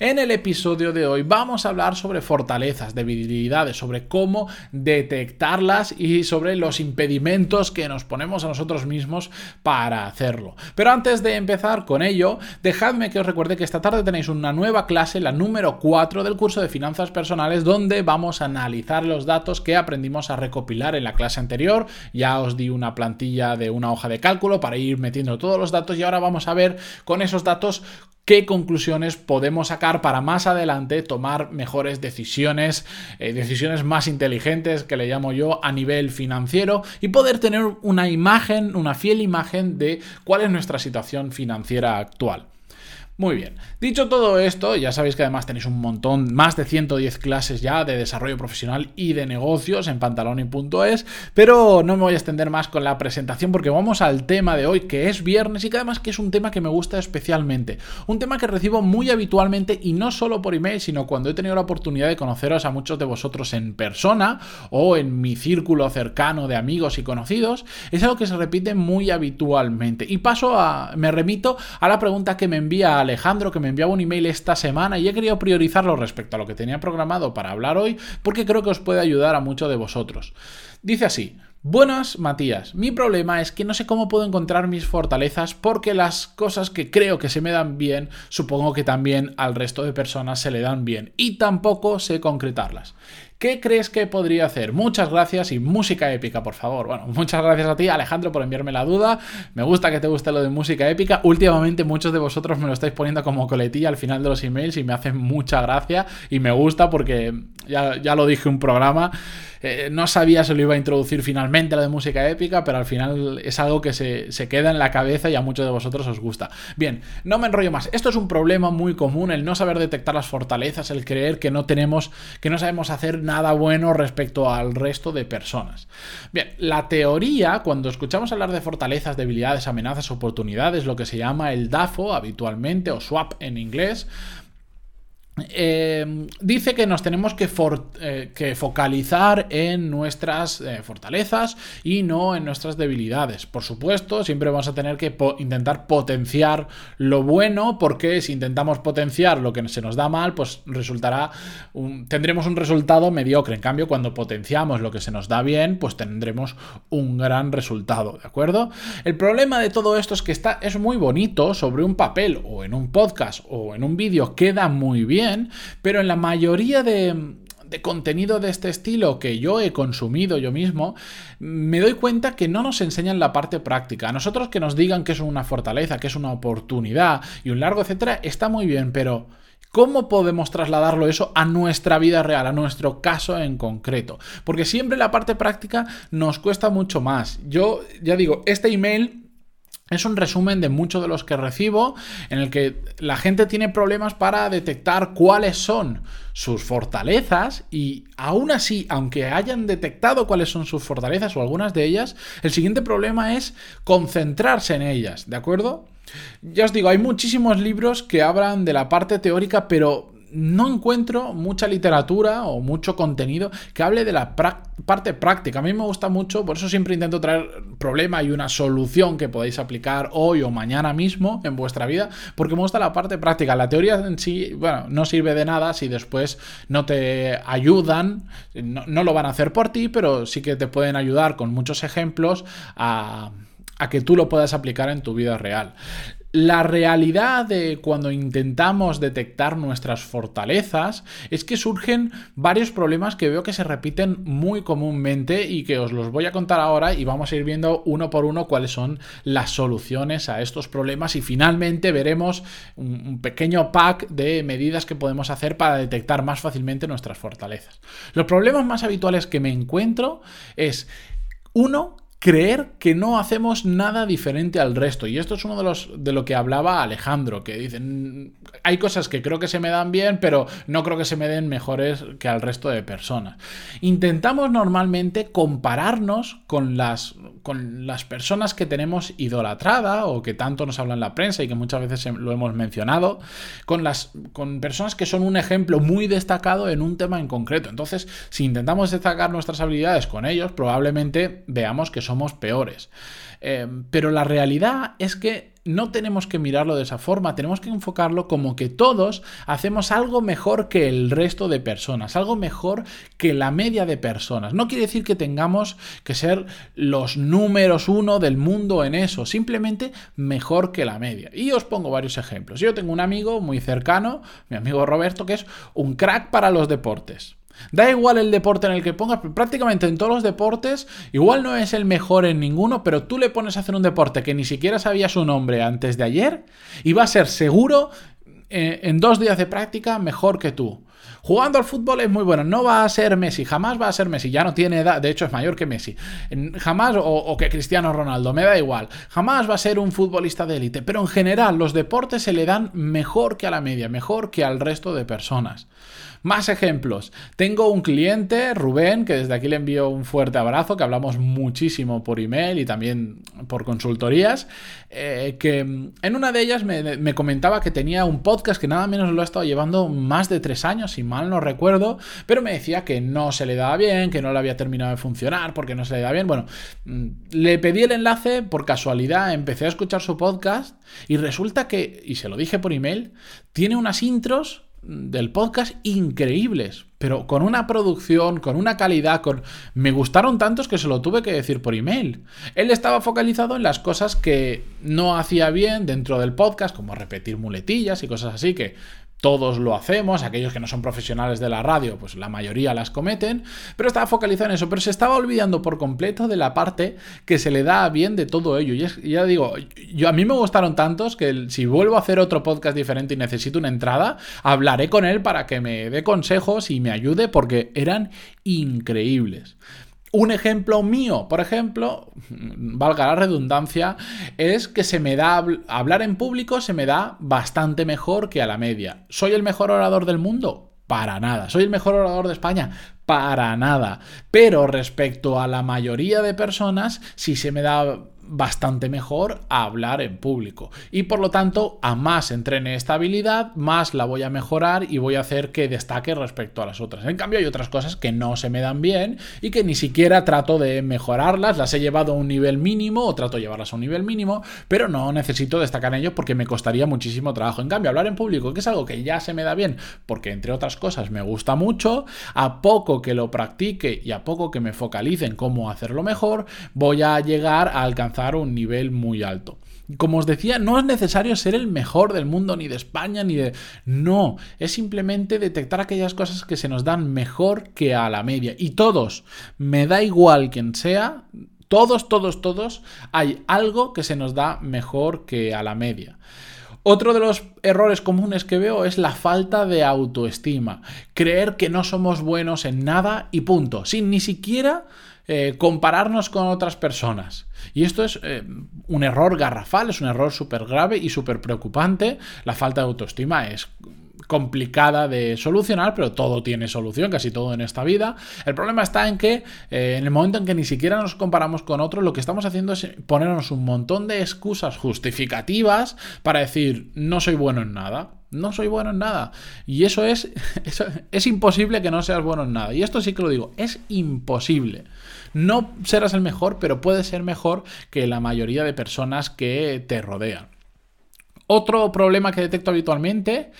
En el episodio de hoy vamos a hablar sobre fortalezas, debilidades, sobre cómo detectarlas y sobre los impedimentos que nos ponemos a nosotros mismos para hacerlo. Pero antes de empezar con ello, dejadme que os recuerde que esta tarde tenéis una nueva clase, la número 4 del curso de finanzas personales, donde vamos a analizar los datos que aprendimos a recopilar en la clase anterior. Ya os di una plantilla de una hoja de cálculo para ir metiendo todos los datos y ahora vamos a ver con esos datos qué conclusiones podemos sacar para más adelante tomar mejores decisiones, eh, decisiones más inteligentes que le llamo yo a nivel financiero y poder tener una imagen, una fiel imagen de cuál es nuestra situación financiera actual. Muy bien, dicho todo esto, ya sabéis que además tenéis un montón, más de 110 clases ya de desarrollo profesional y de negocios en pantaloni.es, pero no me voy a extender más con la presentación porque vamos al tema de hoy, que es viernes y que además que es un tema que me gusta especialmente, un tema que recibo muy habitualmente y no solo por email, sino cuando he tenido la oportunidad de conoceros a muchos de vosotros en persona o en mi círculo cercano de amigos y conocidos, es algo que se repite muy habitualmente. Y paso a, me remito a la pregunta que me envía Alejandro que me enviaba un email esta semana y he querido priorizarlo respecto a lo que tenía programado para hablar hoy porque creo que os puede ayudar a muchos de vosotros. Dice así, Buenas, Matías. Mi problema es que no sé cómo puedo encontrar mis fortalezas porque las cosas que creo que se me dan bien, supongo que también al resto de personas se le dan bien y tampoco sé concretarlas. ¿Qué crees que podría hacer? Muchas gracias y música épica, por favor. Bueno, muchas gracias a ti, Alejandro, por enviarme la duda. Me gusta que te guste lo de música épica. Últimamente muchos de vosotros me lo estáis poniendo como coletilla al final de los emails y me hace mucha gracia y me gusta porque ya, ya lo dije un programa. Eh, no sabía si lo iba a introducir finalmente lo de música épica, pero al final es algo que se, se, queda en la cabeza y a muchos de vosotros os gusta. Bien, no me enrollo más. Esto es un problema muy común, el no saber detectar las fortalezas, el creer que no tenemos, que no sabemos hacer nada bueno respecto al resto de personas. Bien, la teoría, cuando escuchamos hablar de fortalezas, debilidades, amenazas, oportunidades, lo que se llama el DAFO habitualmente, o SWAP en inglés, eh, dice que nos tenemos que, eh, focalizar en nuestras eh, fortalezas y no en nuestras debilidades. Por supuesto, siempre vamos a tener que intentar potenciar lo bueno, porque si intentamos potenciar lo que se nos da mal, pues resultará tendremos un resultado mediocre. En cambio, cuando potenciamos lo que se nos da bien, pues tendremos un gran resultado, ¿de acuerdo? El problema de todo esto es que está, es muy bonito sobre un papel o en un podcast o en un vídeo, queda muy bien pero en la mayoría de, contenido de este estilo que yo he consumido yo mismo, me doy cuenta que no nos enseñan la parte práctica. A nosotros que nos digan que es una fortaleza, que es una oportunidad y un largo, etcétera, está muy bien, pero ¿Cómo podemos trasladarlo eso a nuestra vida real, a nuestro caso en concreto? Porque siempre la parte práctica nos cuesta mucho más. Yo ya digo, este email es un resumen de muchos de los que recibo en el que la gente tiene problemas para detectar cuáles son sus fortalezas y aún así, aunque hayan detectado cuáles son sus fortalezas o algunas de ellas, el siguiente problema es concentrarse en ellas, ¿de acuerdo? Ya os digo, hay muchísimos libros que hablan de la parte teórica, pero no encuentro mucha literatura o mucho contenido que hable de la parte práctica. A mí me gusta mucho, por eso siempre intento traer problema y una solución que podáis aplicar hoy o mañana mismo en vuestra vida, porque me gusta la parte práctica. La teoría en sí, bueno, no sirve de nada si después no te ayudan, no, lo van a hacer por ti, pero sí que te pueden ayudar con muchos ejemplos a que tú lo puedas aplicar en tu vida real. La realidad de cuando intentamos detectar nuestras fortalezas es que surgen varios problemas que veo que se repiten muy comúnmente y que os los voy a contar ahora y vamos a ir viendo uno por uno cuáles son las soluciones a estos problemas y finalmente veremos un, pequeño pack de medidas que podemos hacer para detectar más fácilmente nuestras fortalezas. Los problemas más habituales que me encuentro es uno creer que no hacemos nada diferente al resto. Y esto es uno de los de lo que hablaba Alejandro, que dicen, hay cosas que creo que se me dan bien, pero no creo que se me den mejores que al resto de personas. Intentamos normalmente compararnos con las, con las personas que tenemos idolatrada o que tanto nos habla en la prensa y que muchas veces lo hemos mencionado, con, las, con personas que son un ejemplo muy destacado en un tema en concreto. Entonces, si intentamos destacar nuestras habilidades con ellos, probablemente veamos que somos peores. Eh, pero la realidad es que no tenemos que mirarlo de esa forma, tenemos que enfocarlo como que todos hacemos algo mejor que el resto de personas, algo mejor que la media de personas. No quiere decir que tengamos que ser los números uno del mundo en eso, simplemente mejor que la media. Y os pongo varios ejemplos. Yo tengo un amigo muy cercano, mi amigo Roberto, que es un crack para los deportes. Da igual el deporte en el que pongas, prácticamente en todos los deportes, igual no es el mejor en ninguno, pero tú le pones a hacer un deporte que ni siquiera sabía su nombre antes de ayer y va a ser seguro eh, en dos días de práctica mejor que tú. Jugando al fútbol es muy bueno, no va a ser Messi, jamás va a ser Messi, ya no tiene edad, de hecho es mayor que Messi, jamás, o, que Cristiano Ronaldo, me da igual, jamás va a ser un futbolista de élite, pero en general los deportes se le dan mejor que a la media, mejor que al resto de personas. Más ejemplos. Tengo un cliente, Rubén, que desde aquí le envío un fuerte abrazo, que hablamos muchísimo por email y también por consultorías, eh, que en una de ellas me, comentaba que tenía un podcast que nada menos lo ha estado llevando más de tres años, si mal no recuerdo, pero me decía que no se le daba bien, que no le había terminado de funcionar porque no se le da bien. Bueno, mm, le pedí el enlace por casualidad, empecé a escuchar su podcast y resulta que, y se lo dije por email, tiene unas intros del podcast increíbles, pero con una producción, con una calidad, con... Me gustaron tantos que se lo tuve que decir por email. Él estaba focalizado en las cosas que no hacía bien dentro del podcast, como repetir muletillas y cosas así, que todos lo hacemos, aquellos que no son profesionales de la radio, pues la mayoría las cometen, pero estaba focalizado en eso, pero se estaba olvidando por completo de la parte que se le da bien de todo ello. Y, ya digo, yo a mí me gustaron tantos que si vuelvo a hacer otro podcast diferente y necesito una entrada, hablaré con él para que me dé consejos y me ayude porque eran increíbles. Un ejemplo mío, por ejemplo, valga la redundancia, es que se me da hablar en público se me da bastante mejor que a la media. ¿Soy el mejor orador del mundo? Para nada. ¿Soy el mejor orador de España? Para nada. Pero respecto a la mayoría de personas, si se me da bastante mejor a hablar en público. Y por lo tanto, a más entrene esta habilidad, más la voy a mejorar y voy a hacer que destaque respecto a las otras. En cambio, hay otras cosas que no se me dan bien y que ni siquiera trato de mejorarlas, las he llevado a un nivel mínimo o trato de llevarlas a un nivel mínimo, pero no necesito destacar en ello porque me costaría muchísimo trabajo. En cambio, hablar en público, que es algo que ya se me da bien, porque entre otras cosas me gusta mucho, a poco que lo practique y a poco que me focalice en cómo hacerlo mejor, voy a llegar a alcanzar un nivel muy alto. Como os decía, no es necesario ser el mejor del mundo, ni de España, ni de... No, es simplemente detectar aquellas cosas que se nos dan mejor que a la media. Y todos, me da igual quien sea, todos, todos, todos, hay algo que se nos da mejor que a la media. Otro de los errores comunes que veo es la falta de autoestima. Creer que no somos buenos en nada y punto. Sin ni siquiera eh, compararnos con otras personas. Y esto es eh, un error garrafal, es un error súper grave y súper preocupante. La falta de autoestima es complicada de solucionar, pero todo tiene solución, casi todo en esta vida. El problema está en que eh, en el momento en que ni siquiera nos comparamos con otros, lo que estamos haciendo es ponernos un montón de excusas justificativas para decir no soy bueno en nada. No soy bueno en nada. Y eso es, es imposible que no seas bueno en nada. Y esto sí que lo digo, es imposible. No serás el mejor, pero puedes ser mejor que la mayoría de personas que te rodean. Otro problema que detecto habitualmente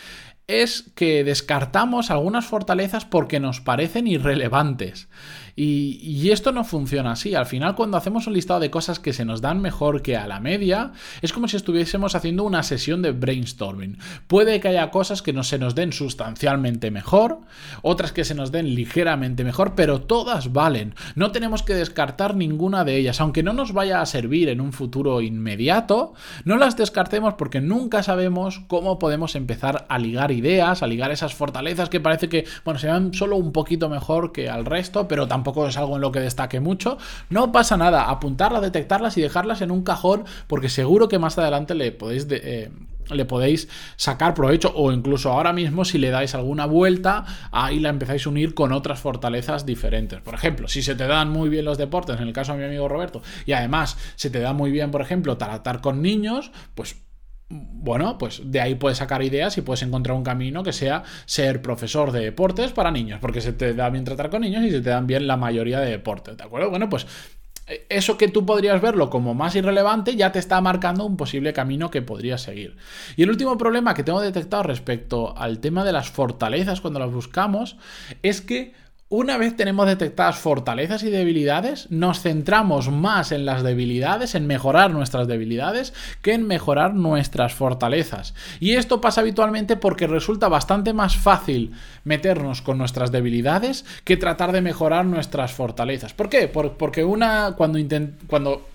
es que descartamos algunas fortalezas porque nos parecen irrelevantes. Y, esto no funciona así. Al final, cuando hacemos un listado de cosas que se nos dan mejor que a la media, es como si estuviésemos haciendo una sesión de brainstorming. Puede que haya cosas que no se nos den sustancialmente mejor, otras que se nos den ligeramente mejor, pero todas valen. No tenemos que descartar ninguna de ellas. Aunque no nos vaya a servir en un futuro inmediato, no las descartemos porque nunca sabemos cómo podemos empezar a ligar ideas, a ligar esas fortalezas que parece que, bueno, se dan solo un poquito mejor que al resto, pero tampoco tampoco es algo en lo que destaque mucho, no pasa nada, apuntarlas, detectarlas y dejarlas en un cajón porque seguro que más adelante le podéis... Eh, le podéis sacar provecho o incluso ahora mismo si le dais alguna vuelta ahí la empezáis a unir con otras fortalezas diferentes. Por ejemplo si se te dan muy bien los deportes en el caso de mi amigo Roberto y además se te da muy bien por ejemplo tratar con niños pues bueno, pues de ahí puedes sacar ideas y puedes encontrar un camino que sea ser profesor de deportes para niños, porque se te da bien tratar con niños y se te dan bien la mayoría de deportes, ¿de acuerdo? Bueno, pues eh, eso que tú podrías verlo como más irrelevante ya te está marcando un posible camino que podrías seguir. Y el último problema que tengo detectado respecto al tema de las fortalezas cuando las buscamos es que una vez tenemos detectadas fortalezas y debilidades, nos centramos más en las debilidades, en mejorar nuestras debilidades, que en mejorar nuestras fortalezas. Y esto pasa habitualmente porque resulta bastante más fácil meternos con nuestras debilidades que tratar de mejorar nuestras fortalezas. ¿Por qué? porque una, cuando, cuando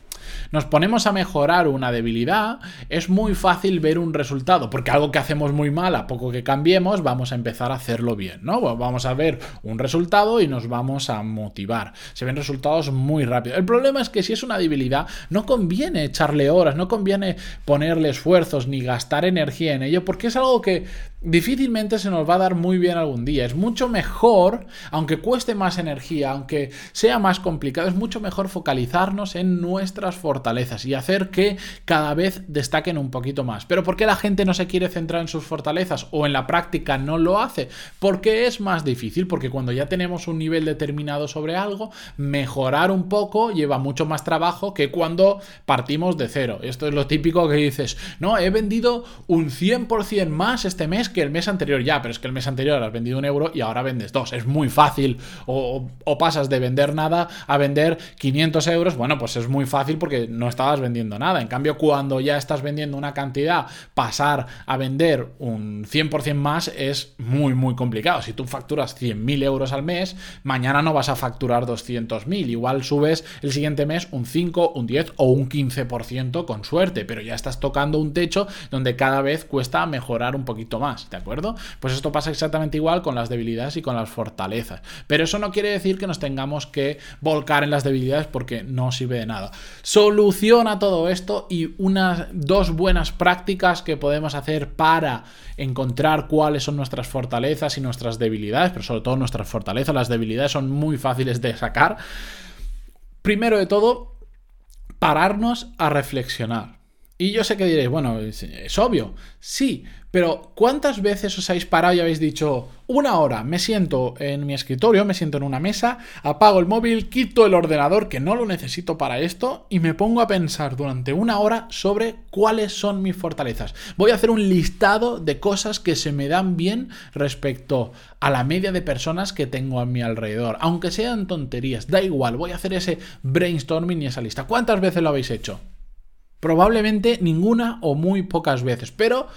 nos ponemos a mejorar una debilidad, es muy fácil ver un resultado, porque algo que hacemos muy mal, a poco que cambiemos, vamos a empezar a hacerlo bien, ¿no? Vamos a ver un resultado y nos vamos a motivar. Se ven resultados muy rápido. El problema es que si es una debilidad, no conviene echarle horas, no conviene ponerle esfuerzos ni gastar energía en ello, porque es algo que difícilmente se nos va a dar muy bien algún día. Es mucho mejor, aunque cueste más energía, aunque sea más complicado, es mucho mejor focalizarnos en nuestras fortalezas y hacer que cada vez destaquen un poquito más. Pero ¿por qué la gente no se quiere centrar en sus fortalezas o en la práctica no lo hace? Porque es más difícil, porque cuando ya tenemos un nivel determinado sobre algo, mejorar un poco lleva mucho más trabajo que cuando partimos de cero. Esto es lo típico que dices, no, he vendido un 100% más este mes que el mes anterior ya, pero es que el mes anterior has vendido un euro y ahora vendes dos. Es muy fácil. O, pasas de vender nada a vender 500 euros. Bueno, pues es muy fácil porque no estabas vendiendo nada. En cambio, cuando ya estás vendiendo una cantidad, pasar a vender un 100% más es muy, muy complicado. Si tú facturas 100.000 euros al mes, mañana no vas a facturar 200.000. Igual subes el siguiente mes un 5, un 10 o un 15% con suerte, pero ya estás tocando un techo donde cada vez cuesta mejorar un poquito más. ¿De acuerdo? Pues esto pasa exactamente igual con las debilidades y con las fortalezas. Pero eso no quiere decir que nos tengamos que volcar en las debilidades porque no sirve de nada. Soluciona todo esto y unas dos buenas prácticas que podemos hacer para encontrar cuáles son nuestras fortalezas y nuestras debilidades, pero sobre todo nuestras fortalezas, las debilidades son muy fáciles de sacar. Primero de todo, pararnos a reflexionar. Y yo sé que diréis, bueno, es, obvio, sí, pero ¿cuántas veces os habéis parado y habéis dicho, una hora, me siento en mi escritorio, me siento en una mesa, apago el móvil, quito el ordenador que no lo necesito para esto y me pongo a pensar durante una hora sobre cuáles son mis fortalezas? Voy a hacer un listado de cosas que se me dan bien respecto a la media de personas que tengo a mi alrededor, aunque sean tonterías, da igual, voy a hacer ese brainstorming y esa lista. ¿Cuántas veces lo habéis hecho? Probablemente ninguna o muy pocas veces, pero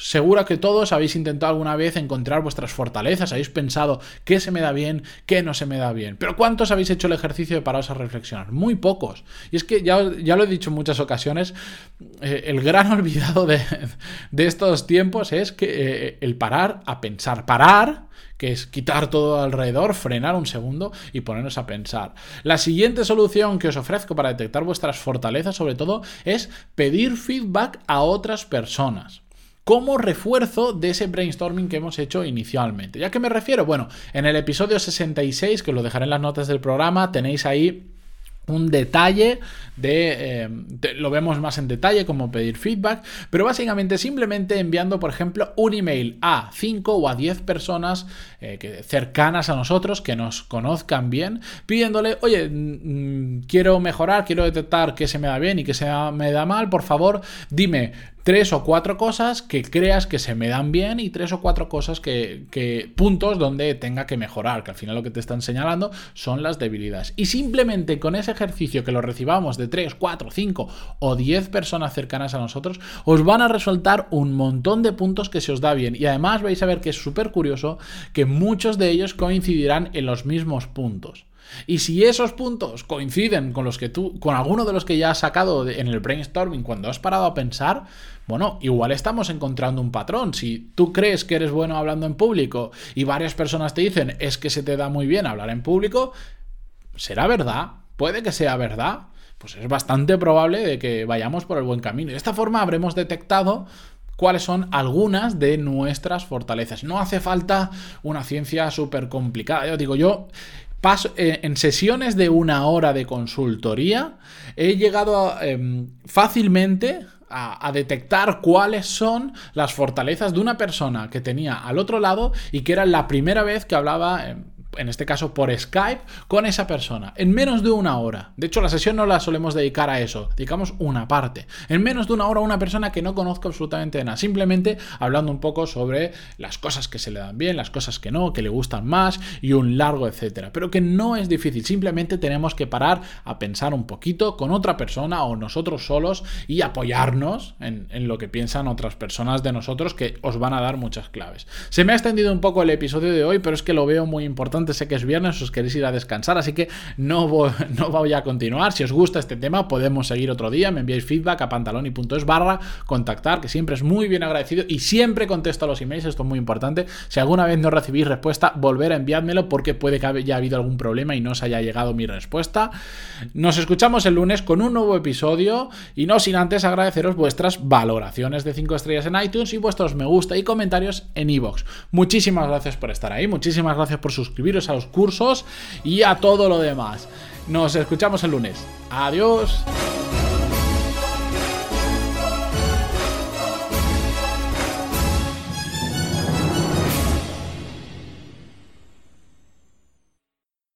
seguro que todos habéis intentado alguna vez encontrar vuestras fortalezas, habéis pensado qué se me da bien, qué no se me da bien. Pero ¿cuántos habéis hecho el ejercicio de pararos a reflexionar? Muy pocos. Y es que ya, ya lo he dicho en muchas ocasiones, eh, el gran olvidado de, estos tiempos es que eh, el parar a pensar. Parar que es quitar todo alrededor, frenar un segundo y ponernos a pensar. La siguiente solución que os ofrezco para detectar vuestras fortalezas, sobre todo, es pedir feedback a otras personas como refuerzo de ese brainstorming que hemos hecho inicialmente. ¿Ya que me refiero? Bueno, en el episodio 66, que os lo dejaré en las notas del programa, tenéis ahí un detalle eh, de, lo vemos más en detalle como pedir feedback, pero básicamente simplemente enviando, por ejemplo, un email a 5 o a 10 personas eh, que, cercanas a nosotros que nos conozcan bien, pidiéndole, oye, mm, mm, quiero mejorar, quiero detectar qué se me da bien y qué se me da mal, por favor, dime tres o cuatro cosas que creas que se me dan bien y tres o cuatro cosas que, puntos donde tenga que mejorar, que al final lo que te están señalando son las debilidades. Y simplemente con ese ejercicio que lo recibamos de tres, cuatro, cinco o diez personas cercanas a nosotros, os van a resultar un montón de puntos que se os da bien. Y además vais a ver que es súper curioso que muchos de ellos coincidirán en los mismos puntos. Y si esos puntos coinciden con los que tú, con alguno de los que ya has sacado en el brainstorming cuando has parado a pensar, bueno, igual estamos encontrando un patrón. Si tú crees que eres bueno hablando en público y varias personas te dicen es que se te da muy bien hablar en público, ¿será verdad? ¿Puede que sea verdad? Pues es bastante probable de que vayamos por el buen camino. De esta forma habremos detectado cuáles son algunas de nuestras fortalezas. No hace falta una ciencia súper complicada. Yo digo, yo eh, en sesiones de una hora de consultoría he llegado em, fácilmente a, detectar cuáles son las fortalezas de una persona que tenía al otro lado y que era la primera vez que hablaba em, en este caso por Skype, con esa persona, en menos de una hora. De hecho, la sesión no la solemos dedicar a eso, dedicamos una parte. En menos de una hora una persona que no conozco absolutamente nada, simplemente hablando un poco sobre las cosas que se le dan bien, las cosas que no, que le gustan más y un largo etcétera. Pero que no es difícil, simplemente tenemos que parar a pensar un poquito con otra persona o nosotros solos y apoyarnos en lo que piensan otras personas de nosotros que os van a dar muchas claves. Se me ha extendido un poco el episodio de hoy, pero es que lo veo muy importante sé que es viernes, os queréis ir a descansar, así que no voy, no voy a continuar. Si os gusta este tema, podemos seguir otro día. Me enviáis feedback a pantaloni.es barra contactar, que siempre es muy bien agradecido y siempre contesto a los emails, esto es muy importante. Si alguna vez no recibís respuesta, volver a enviármelo porque puede que haya habido algún problema y no os haya llegado mi respuesta. Nos escuchamos el lunes con un nuevo episodio y no sin antes agradeceros vuestras valoraciones de 5 estrellas en iTunes y vuestros me gusta y comentarios en iVoox. Muchísimas gracias por estar ahí, muchísimas gracias por a los cursos y a todo lo demás. Nos escuchamos el lunes. Adiós.